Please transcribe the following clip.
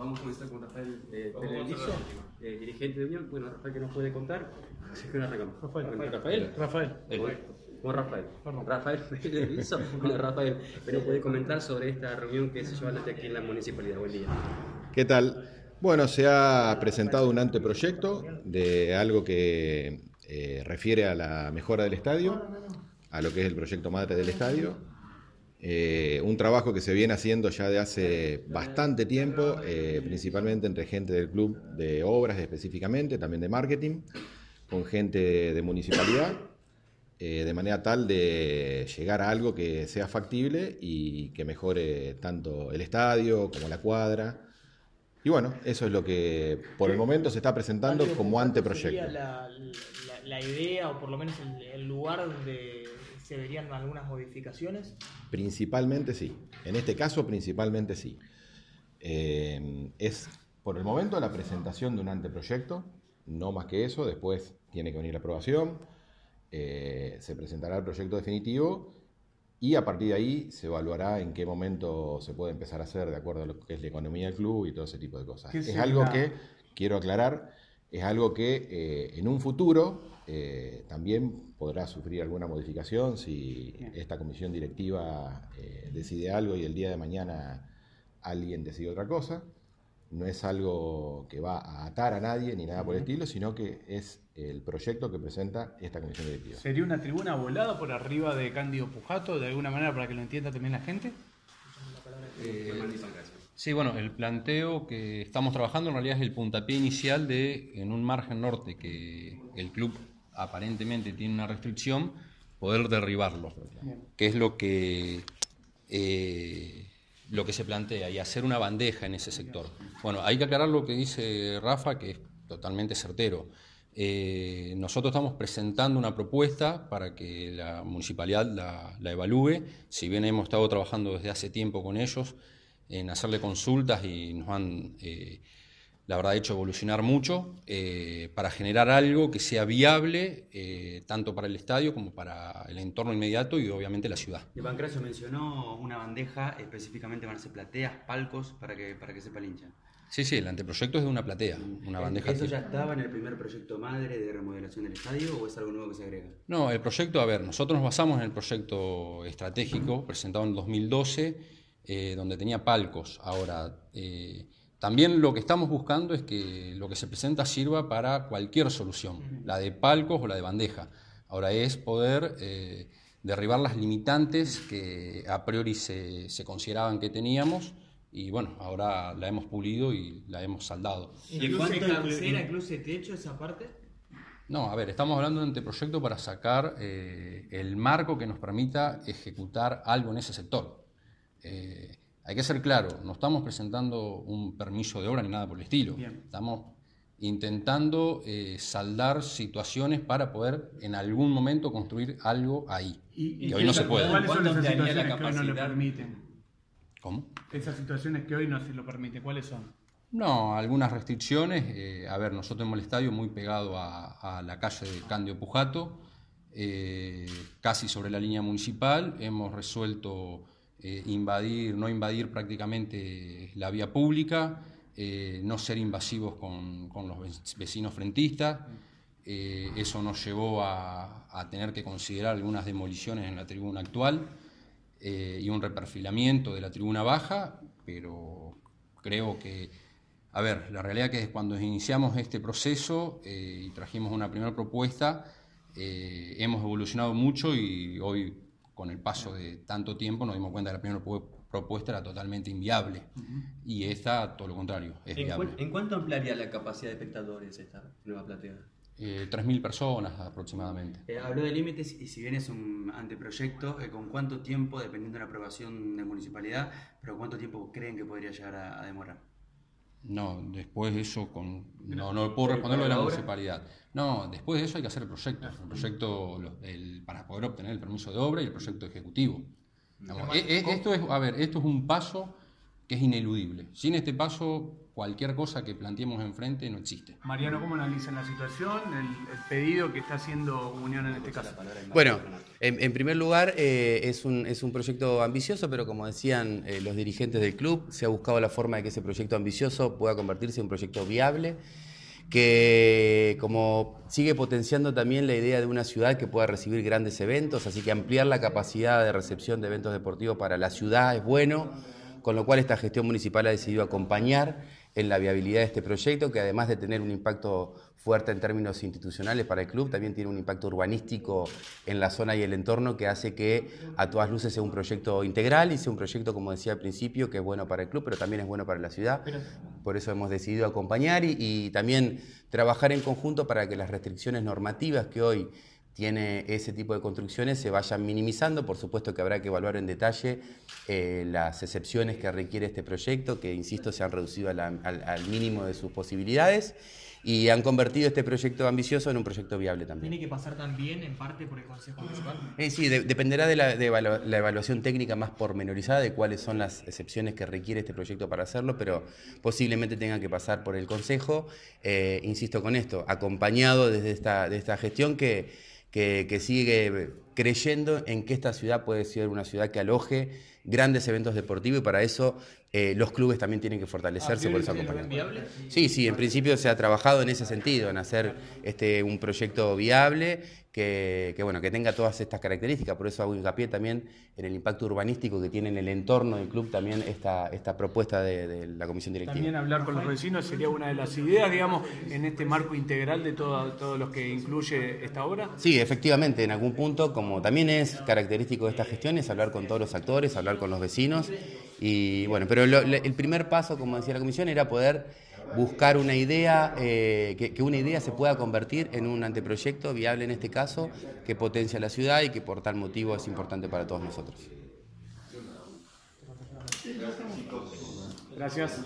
vamos a comenzar con Rafael eh, Pérez eh, dirigente de Unión. Bueno, Rafael, ¿qué nos puede contar? Rafael. Rafael. Rafael. Con Rafael. Rafael Pérez Bueno, Rafael, ¿qué nos puede comentar sobre esta reunión que se lleva aquí en la municipalidad? Buen día. ¿Qué tal? Bueno, se ha presentado un anteproyecto de algo que eh, refiere a la mejora del estadio, a lo que es el proyecto madre del estadio. Eh, un trabajo que se viene haciendo ya de hace bastante tiempo, eh, principalmente entre gente del club de obras específicamente, también de marketing, con gente de municipalidad, de manera tal de llegar a algo que sea factible y que mejore tanto el estadio como la cuadra y bueno, eso es lo que por el momento se está presentando como anteproyecto. La, la, idea o por lo menos el, lugar donde se verían algunas modificaciones? Principalmente sí. En este caso, principalmente sí. Eh, es por el momento la presentación de un anteproyecto, no más que eso. Después tiene que venir la aprobación. Eh, se presentará el proyecto definitivo y a partir de ahí se evaluará en qué momento se puede empezar a hacer de acuerdo a lo que es la economía del club y todo ese tipo de cosas. Es algo que, quiero aclarar, es algo que eh, en un futuro eh, también podrá sufrir alguna modificación si esta comisión directiva eh, decide algo y el día de mañana alguien decide otra cosa no es algo que va a atar a nadie ni nada por el estilo, sino que es el proyecto que presenta esta comisión directiva. ¿Sería una tribuna volada por arriba de Cándido Pujato, de alguna manera, para que lo entienda también la gente? Sí, bueno, el planteo que estamos trabajando en realidad es el puntapié inicial de, en un margen norte, que el club aparentemente tiene una restricción, poder derribarlo, que es lo que... Eh, lo que se plantea y hacer una bandeja en ese sector. Bueno, hay que aclarar lo que dice Rafa, que es totalmente certero. Eh, nosotros estamos presentando una propuesta para que la municipalidad la, evalúe. Si bien hemos estado trabajando desde hace tiempo con ellos en hacerle consultas y nos han eh, la verdad, hecho evolucionar mucho eh, para generar algo que sea viable eh, tanto para el estadio como para el entorno inmediato y obviamente la ciudad. Y Pancracio mencionó una bandeja, específicamente van a ser plateas, palcos, para que, para que sepa el hincha. Sí, sí, el anteproyecto es de una platea, una bandeja. ¿Eso ya estaba en el primer proyecto madre de remodelación del estadio o es algo nuevo que se agrega? No, el proyecto, a ver, nosotros nos basamos en el proyecto estratégico presentado en 2012, eh, donde tenía palcos. Ahora, también lo que estamos buscando es que lo que se presenta sirva para cualquier solución, la de palcos o la de bandeja. Ahora es poder eh, derribar las limitantes que a priori se, consideraban que teníamos y bueno, ahora la hemos pulido y la hemos saldado. ¿Incluye cabecera, incluye techo esa parte? No, a ver, estamos hablando de un anteproyecto para sacar eh, el marco que nos permita ejecutar algo en ese sector. Eh, hay que ser claro, no estamos presentando un permiso de obra ni nada por el estilo. Estamos intentando eh, saldar situaciones para poder en algún momento construir algo ahí. Y, hoy no se puede. ¿Cuáles son esas situaciones que hoy no lo permiten? ¿Cómo? Esas situaciones que hoy no se lo permiten, ¿cuáles son? No, algunas restricciones. Eh, a ver, nosotros tenemos el estadio muy pegado a, la calle de Candio Pujato, eh, casi sobre la línea municipal. Hemos resuelto eh, invadir, no invadir prácticamente la vía pública, eh, no ser invasivos con, los vecinos frentistas. Eh, eso nos llevó a, tener que considerar algunas demoliciones en la tribuna actual y un reperfilamiento de la tribuna baja, pero creo que, a ver, la realidad que es cuando iniciamos este proceso y trajimos una primera propuesta, hemos evolucionado mucho y hoy con el paso de tanto tiempo nos dimos cuenta que la primera propuesta era totalmente inviable y esta, todo lo contrario, es ¿En viable. ¿En cuánto ampliaría la capacidad de espectadores esta nueva platea? Eh, 3.000 personas aproximadamente. Eh, habló de límites y si bien es un anteproyecto, eh, ¿con cuánto tiempo, dependiendo de la aprobación de municipalidad, pero cuánto tiempo creen que podría llegar a demorar? No, después de eso, con, no, no puedo responder lo de la municipalidad. No, después de eso hay que hacer el proyecto. El proyecto el, para poder obtener el permiso de obra y el proyecto ejecutivo. E, e, esto es, a ver, esto es un paso que es ineludible. Sin este paso, cualquier cosa que planteemos enfrente no existe. Mariano, ¿cómo analizan la situación, el, el pedido que está haciendo Unión en este caso? Bueno, en, en primer lugar, eh, es, un, es un proyecto ambicioso, pero como decían eh, los dirigentes del club, se ha buscado la forma de que ese proyecto ambicioso pueda convertirse en un proyecto viable, que como sigue potenciando también la idea de una ciudad que pueda recibir grandes eventos, así que ampliar la capacidad de recepción de eventos deportivos para la ciudad es bueno, con lo cual esta gestión municipal ha decidido acompañar en la viabilidad de este proyecto, que además de tener un impacto fuerte en términos institucionales para el club, también tiene un impacto urbanístico en la zona y el entorno que hace que a todas luces sea un proyecto integral y sea un proyecto, como decía al principio, que es bueno para el club, pero también es bueno para la ciudad. Por eso hemos decidido acompañar y, y también trabajar en conjunto para que las restricciones normativas que hoy tiene ese tipo de construcciones se vayan minimizando. Por supuesto que habrá que evaluar en detalle eh, las excepciones que requiere este proyecto, que, insisto, se han reducido la- al, al mínimo de sus posibilidades y han convertido este proyecto ambicioso en un proyecto viable también. Tiene que pasar también en parte por el Consejo Municipal. Eh, sí, de- dependerá de, la, de evalu- la evaluación técnica más pormenorizada de cuáles son las excepciones que requiere este proyecto para hacerlo, pero posiblemente tenga que pasar por el Consejo. Eh, insisto con esto, acompañado desde esta, de esta gestión que, que, que sigue creyendo en que esta ciudad puede ser una ciudad que aloje grandes eventos deportivos y para eso eh, los clubes también tienen que fortalecerse por eso acompañamiento. Sí, sí, en principio se ha trabajado en ese sentido, en hacer este, un proyecto viable que, que, bueno, que tenga todas estas características. Por eso hago hincapié también en el impacto urbanístico que tiene en el entorno del club también esta, esta propuesta de, de la comisión directiva. También hablar con los vecinos sería una de las ideas, digamos, en este marco integral de todo- todos los que incluye esta obra. Sí, efectivamente, en algún punto, como también es característico de esta gestión, es hablar con todos los actores, hablar con los vecinos. Y bueno, pero el primer paso, como decía la comisión, era poder buscar una idea, eh, que, que una idea se pueda convertir en un anteproyecto viable en este caso, que potencia la ciudad y que por tal motivo es importante para todos nosotros. Gracias.